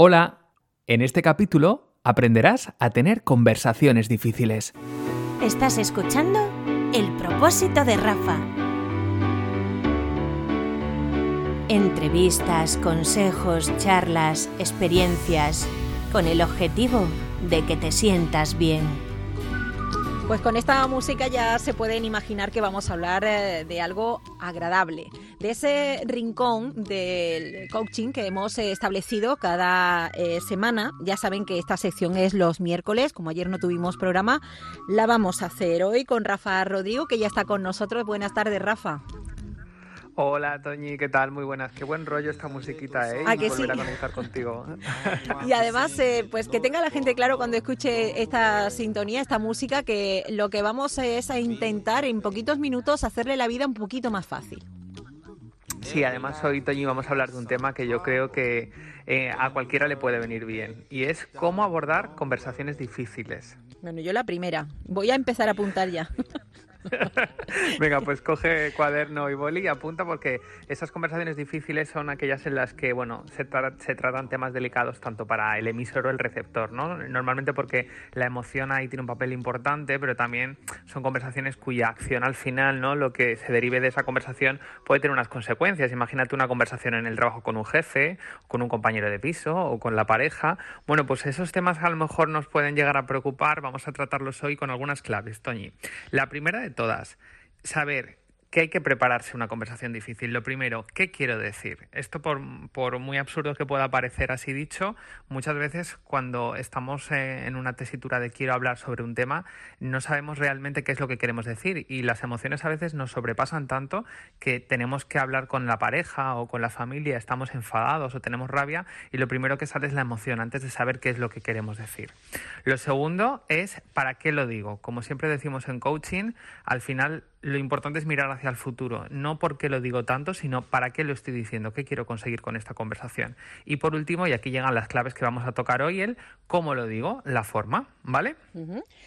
Hola, en este capítulo aprenderás a tener conversaciones difíciles. Estás escuchando El propósito de Rafa. Entrevistas, consejos, charlas, experiencias, con el objetivo de que te sientas bien. Pues con esta música ya se pueden imaginar que vamos a hablar eh, de algo agradable, de ese rincón del coaching que hemos eh, establecido cada eh, semana. Ya saben que esta sección es los miércoles, como ayer no tuvimos programa, la vamos a hacer hoy con Rafa Rodrigo, que ya está con nosotros. Buenas tardes, Rafa. Hola, Toñi, ¿qué tal? Muy buenas. Qué buen rollo esta musiquita, ¿eh? ¿A que volver sí? a conectar contigo. Y además, eh, pues que tenga la gente claro cuando escuche esta sintonía, esta música, que lo que vamos es a intentar en poquitos minutos hacerle la vida un poquito más fácil. Sí, además hoy, Toñi, vamos a hablar de un tema que yo creo que eh, a cualquiera le puede venir bien. Y es cómo abordar conversaciones difíciles. Bueno, yo la primera. Voy a empezar a apuntar ya. Venga, pues coge cuaderno y boli y apunta porque esas conversaciones difíciles son aquellas en las que, bueno, se, tra- se tratan temas delicados tanto para el emisor o el receptor, ¿no? Normalmente porque la emoción ahí tiene un papel importante, pero también son conversaciones cuya acción al final, ¿no? Lo que se derive de esa conversación puede tener unas consecuencias. Imagínate una conversación en el trabajo con un jefe, con un compañero de piso o con la pareja. Bueno, pues esos temas a lo mejor nos pueden llegar a preocupar. Vamos a tratarlos hoy con algunas claves, Toñi. La primera todas, saber que hay que prepararse una conversación difícil. Lo primero, ¿qué quiero decir? Esto, por, por muy absurdo que pueda parecer así dicho, muchas veces cuando estamos eh, en una tesitura de quiero hablar sobre un tema, no sabemos realmente qué es lo que queremos decir y las emociones a veces nos sobrepasan tanto que tenemos que hablar con la pareja o con la familia, estamos enfadados o tenemos rabia y lo primero que sale es la emoción antes de saber qué es lo que queremos decir. Lo segundo es para qué lo digo. Como siempre decimos en coaching, al final lo importante es mirar hacia el futuro, no porque lo digo tanto, sino para qué lo estoy diciendo, qué quiero conseguir con esta conversación. Y por último, y aquí llegan las claves que vamos a tocar hoy, el cómo lo digo, la forma, ¿vale?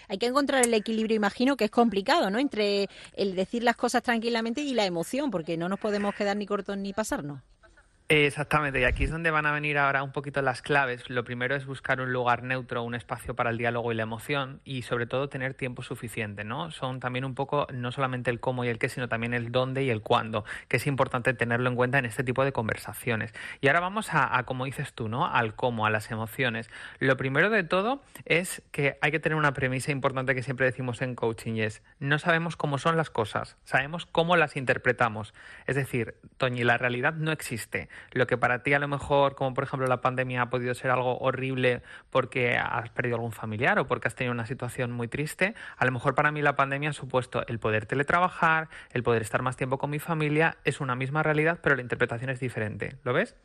Hay que encontrar el equilibrio, imagino que es complicado, ¿no? Entre el decir las cosas tranquilamente y la emoción, porque no nos podemos quedar ni cortos ni pasarnos. Exactamente, y aquí es donde van a venir ahora un poquito las claves. Lo primero es buscar un lugar neutro, un espacio para el diálogo y la emoción y sobre todo tener tiempo suficiente, ¿no? Son también un poco no solamente el cómo y el qué, sino también el dónde y el cuándo, que es importante tenerlo en cuenta en este tipo de conversaciones. Y ahora vamos a, como dices tú, ¿no? Al cómo, a las emociones. Lo primero de todo es que hay que tener una premisa importante que siempre decimos en coaching y es no sabemos cómo son las cosas, sabemos cómo las interpretamos. Es decir, Toñi, la realidad no existe lo que para ti a lo mejor, como por ejemplo la pandemia, ha podido ser algo horrible porque has perdido algún familiar o porque has tenido una situación muy triste, a lo mejor para mí la pandemia ha supuesto el poder teletrabajar, el poder estar más tiempo con mi familia, es una misma realidad, pero la interpretación es diferente. ¿Lo ves?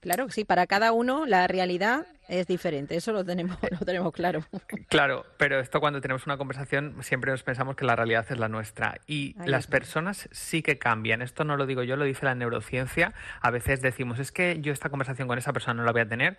Claro, sí, para cada uno la realidad es diferente, eso lo tenemos, lo tenemos claro. Claro, pero esto cuando tenemos una conversación siempre nos pensamos que la realidad es la nuestra y Ahí las está. personas sí que cambian. Esto no lo digo yo, lo dice la neurociencia. A veces decimos, es que yo esta conversación con esa persona no la voy a tener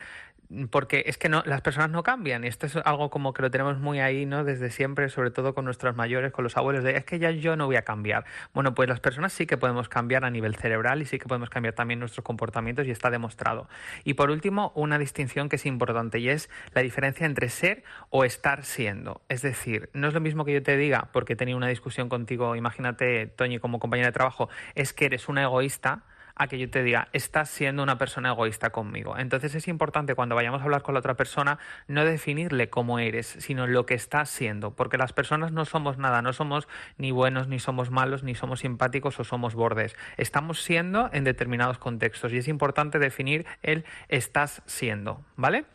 porque es que no, las personas no cambian y esto es algo como que lo tenemos muy ahí, ¿no? Desde siempre, sobre todo con nuestros mayores, con los abuelos, de es que ya yo no voy a cambiar. Bueno, pues las personas sí que podemos cambiar a nivel cerebral y sí que podemos cambiar también nuestros comportamientos y está demostrado. Y por último, una distinción que es importante y es la diferencia entre ser o estar siendo. Es decir, no es lo mismo que yo te diga, porque he tenido una discusión contigo, imagínate, Toñi, como compañera de trabajo, es que eres una egoísta a que yo te diga, estás siendo una persona egoísta conmigo. Entonces es importante cuando vayamos a hablar con la otra persona no definirle cómo eres, sino lo que estás siendo, porque las personas no somos nada, no somos ni buenos, ni somos malos, ni somos simpáticos o somos bordes. Estamos siendo en determinados contextos y es importante definir el estás siendo, ¿vale?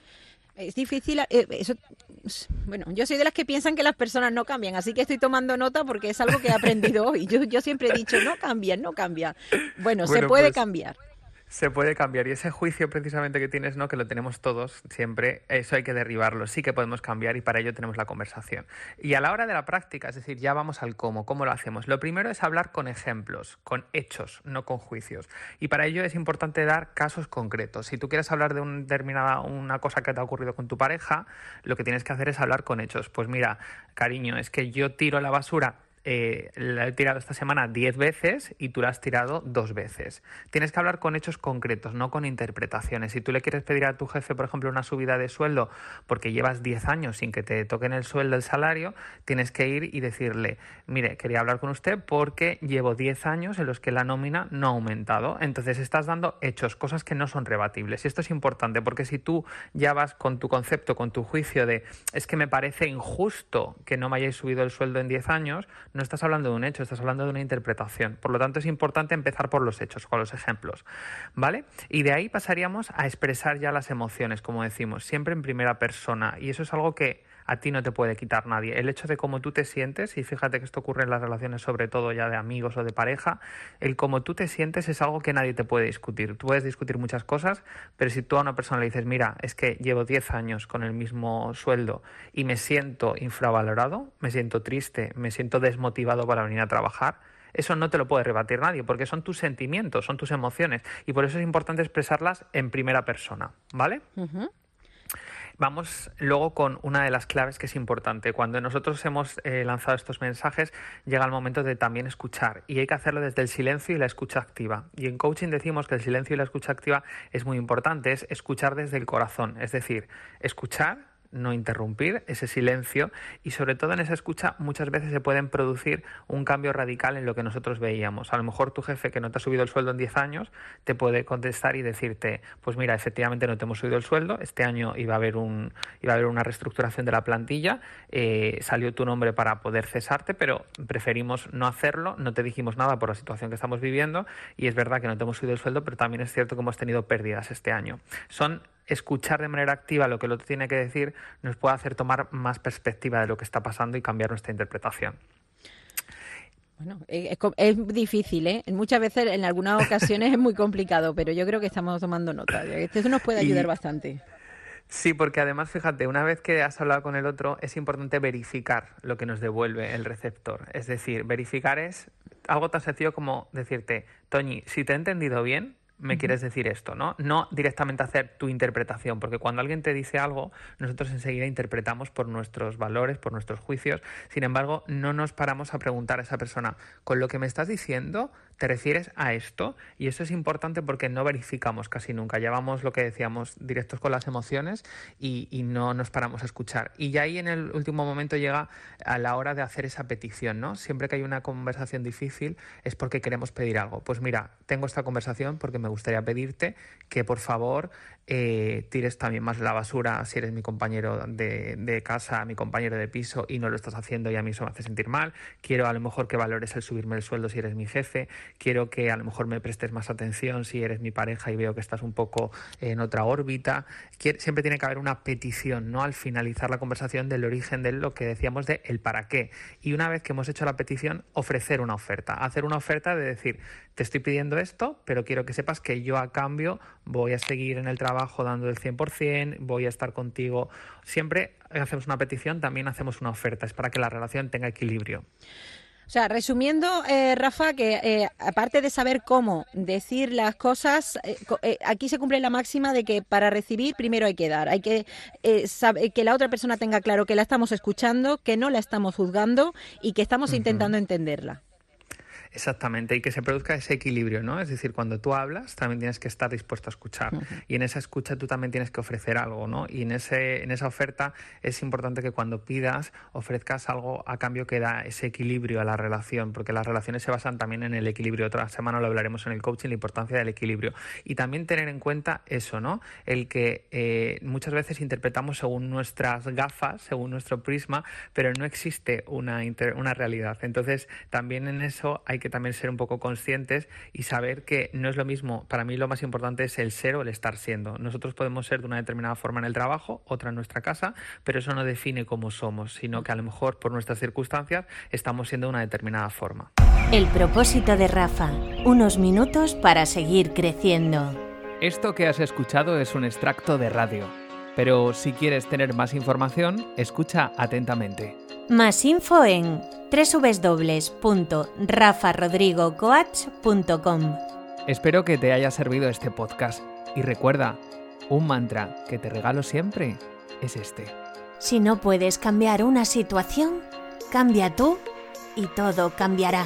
Es difícil, eh, eso, bueno, yo soy de las que piensan que las personas no cambian, así que estoy tomando nota porque es algo que he aprendido hoy. Yo, yo siempre he dicho, no cambian, no cambian. Bueno, se puede pues- cambiar. Se puede cambiar y ese juicio precisamente que tienes, ¿no? Que lo tenemos todos siempre, eso hay que derribarlo. Sí que podemos cambiar y para ello tenemos la conversación. Y a la hora de la práctica, es decir, ya vamos al cómo, cómo lo hacemos. Lo primero es hablar con ejemplos, con hechos, no con juicios. Y para ello es importante dar casos concretos. Si tú quieres hablar de una determinada una cosa que te ha ocurrido con tu pareja, lo que tienes que hacer es hablar con hechos. Pues mira, cariño, es que yo tiro la basura eh, la he tirado esta semana 10 veces y tú la has tirado dos veces. Tienes que hablar con hechos concretos, no con interpretaciones. Si tú le quieres pedir a tu jefe, por ejemplo, una subida de sueldo porque llevas 10 años sin que te toquen el sueldo, el salario, tienes que ir y decirle, mire, quería hablar con usted porque llevo 10 años en los que la nómina no ha aumentado. Entonces estás dando hechos, cosas que no son rebatibles. Y esto es importante porque si tú ya vas con tu concepto, con tu juicio de es que me parece injusto que no me hayáis subido el sueldo en 10 años, no estás hablando de un hecho, estás hablando de una interpretación. Por lo tanto, es importante empezar por los hechos, con los ejemplos. ¿Vale? Y de ahí pasaríamos a expresar ya las emociones, como decimos, siempre en primera persona. Y eso es algo que a ti no te puede quitar nadie. El hecho de cómo tú te sientes, y fíjate que esto ocurre en las relaciones sobre todo ya de amigos o de pareja, el cómo tú te sientes es algo que nadie te puede discutir. Tú puedes discutir muchas cosas, pero si tú a una persona le dices, mira, es que llevo 10 años con el mismo sueldo y me siento infravalorado, me siento triste, me siento desmotivado para venir a trabajar, eso no te lo puede rebatir nadie, porque son tus sentimientos, son tus emociones, y por eso es importante expresarlas en primera persona, ¿vale? Vamos luego con una de las claves que es importante. Cuando nosotros hemos eh, lanzado estos mensajes, llega el momento de también escuchar y hay que hacerlo desde el silencio y la escucha activa. Y en coaching decimos que el silencio y la escucha activa es muy importante, es escuchar desde el corazón, es decir, escuchar no interrumpir ese silencio y sobre todo en esa escucha muchas veces se pueden producir un cambio radical en lo que nosotros veíamos. A lo mejor tu jefe que no te ha subido el sueldo en 10 años te puede contestar y decirte, pues mira, efectivamente no te hemos subido el sueldo, este año iba a haber, un, iba a haber una reestructuración de la plantilla, eh, salió tu nombre para poder cesarte, pero preferimos no hacerlo, no te dijimos nada por la situación que estamos viviendo y es verdad que no te hemos subido el sueldo, pero también es cierto que hemos tenido pérdidas este año. Son escuchar de manera activa lo que el otro tiene que decir nos puede hacer tomar más perspectiva de lo que está pasando y cambiar nuestra interpretación. Bueno, eh, es, difícil, ¿eh? Muchas veces, en algunas ocasiones es muy complicado, pero yo creo que estamos tomando nota. Esto nos puede ayudar bastante. Sí, porque además, fíjate, una vez que has hablado con el otro, es importante verificar lo que nos devuelve el receptor. Es decir, verificar es algo tan sencillo como decirte, Toñi, si te he entendido bien, me quieres decir esto, ¿no? No directamente hacer tu interpretación, porque cuando alguien te dice algo, nosotros enseguida interpretamos por nuestros valores, por nuestros juicios. Sin embargo, no nos paramos a preguntar a esa persona, ¿con lo que me estás diciendo te refieres a esto? Y eso es importante porque no verificamos casi nunca. Llevamos lo que decíamos directos con las emociones y, y no nos paramos a escuchar. Y ya ahí en el último momento llega a la hora de hacer esa petición, ¿no? Siempre que hay una conversación difícil es porque queremos pedir algo. Pues mira, tengo esta conversación porque me gustaría pedirte que por favor eh, tires también más la basura si eres mi compañero de, de, casa, mi compañero de piso y no lo estás haciendo y a mí eso me hace sentir mal. Quiero a lo mejor que valores el subirme el sueldo si eres mi jefe. Quiero que a lo mejor me prestes más atención si eres mi pareja y veo que estás un poco en otra órbita. siempre tiene que haber una petición, ¿no? Al finalizar la conversación del origen de lo que decíamos de el para qué. Y una vez que hemos hecho la petición, ofrecer una oferta. Hacer una oferta de decir, te estoy pidiendo esto, pero quiero que sepas que yo a cambio voy a seguir en el trabajo dando el 100%, voy a estar contigo. Siempre hacemos una petición, también hacemos una oferta, es para que la relación tenga equilibrio. O sea, resumiendo, eh, Rafa, que eh, aparte de saber cómo decir las cosas, eh, aquí se cumple la máxima de que para recibir primero hay que dar, hay que saber, que la otra persona tenga claro que la estamos escuchando, que no la estamos juzgando y que estamos intentando entenderla. Exactamente, y que se produzca ese equilibrio, ¿no? Es decir, cuando tú hablas, también tienes que estar dispuesto a escuchar. Y en esa escucha tú también tienes que ofrecer algo, ¿no? Y en, ese, en esa oferta es importante que cuando pidas, ofrezcas algo a cambio que da ese equilibrio a la relación, porque las relaciones se basan también en el equilibrio. Otra semana lo hablaremos en el coaching, la importancia del equilibrio. Y también tener en cuenta eso, ¿no? El que eh, muchas veces interpretamos según nuestras gafas, según nuestro prisma, pero no existe una, una realidad. Entonces, también en eso hay que también ser un poco conscientes y saber que no es lo mismo, para mí lo más importante es el ser o el estar siendo. Nosotros podemos ser de una determinada forma en el trabajo, otra en nuestra casa, pero eso no define cómo somos, sino que a lo mejor por nuestras circunstancias estamos siendo de una determinada forma. El propósito de Rafa, unos minutos para seguir creciendo. Esto que has escuchado es un extracto de radio, pero si quieres tener más información, escucha atentamente. Más info en www.rafarodrigocoach.com. Espero que te haya servido este podcast y recuerda, un mantra que te regalo siempre es este. Si no puedes cambiar una situación, cambia tú y todo cambiará.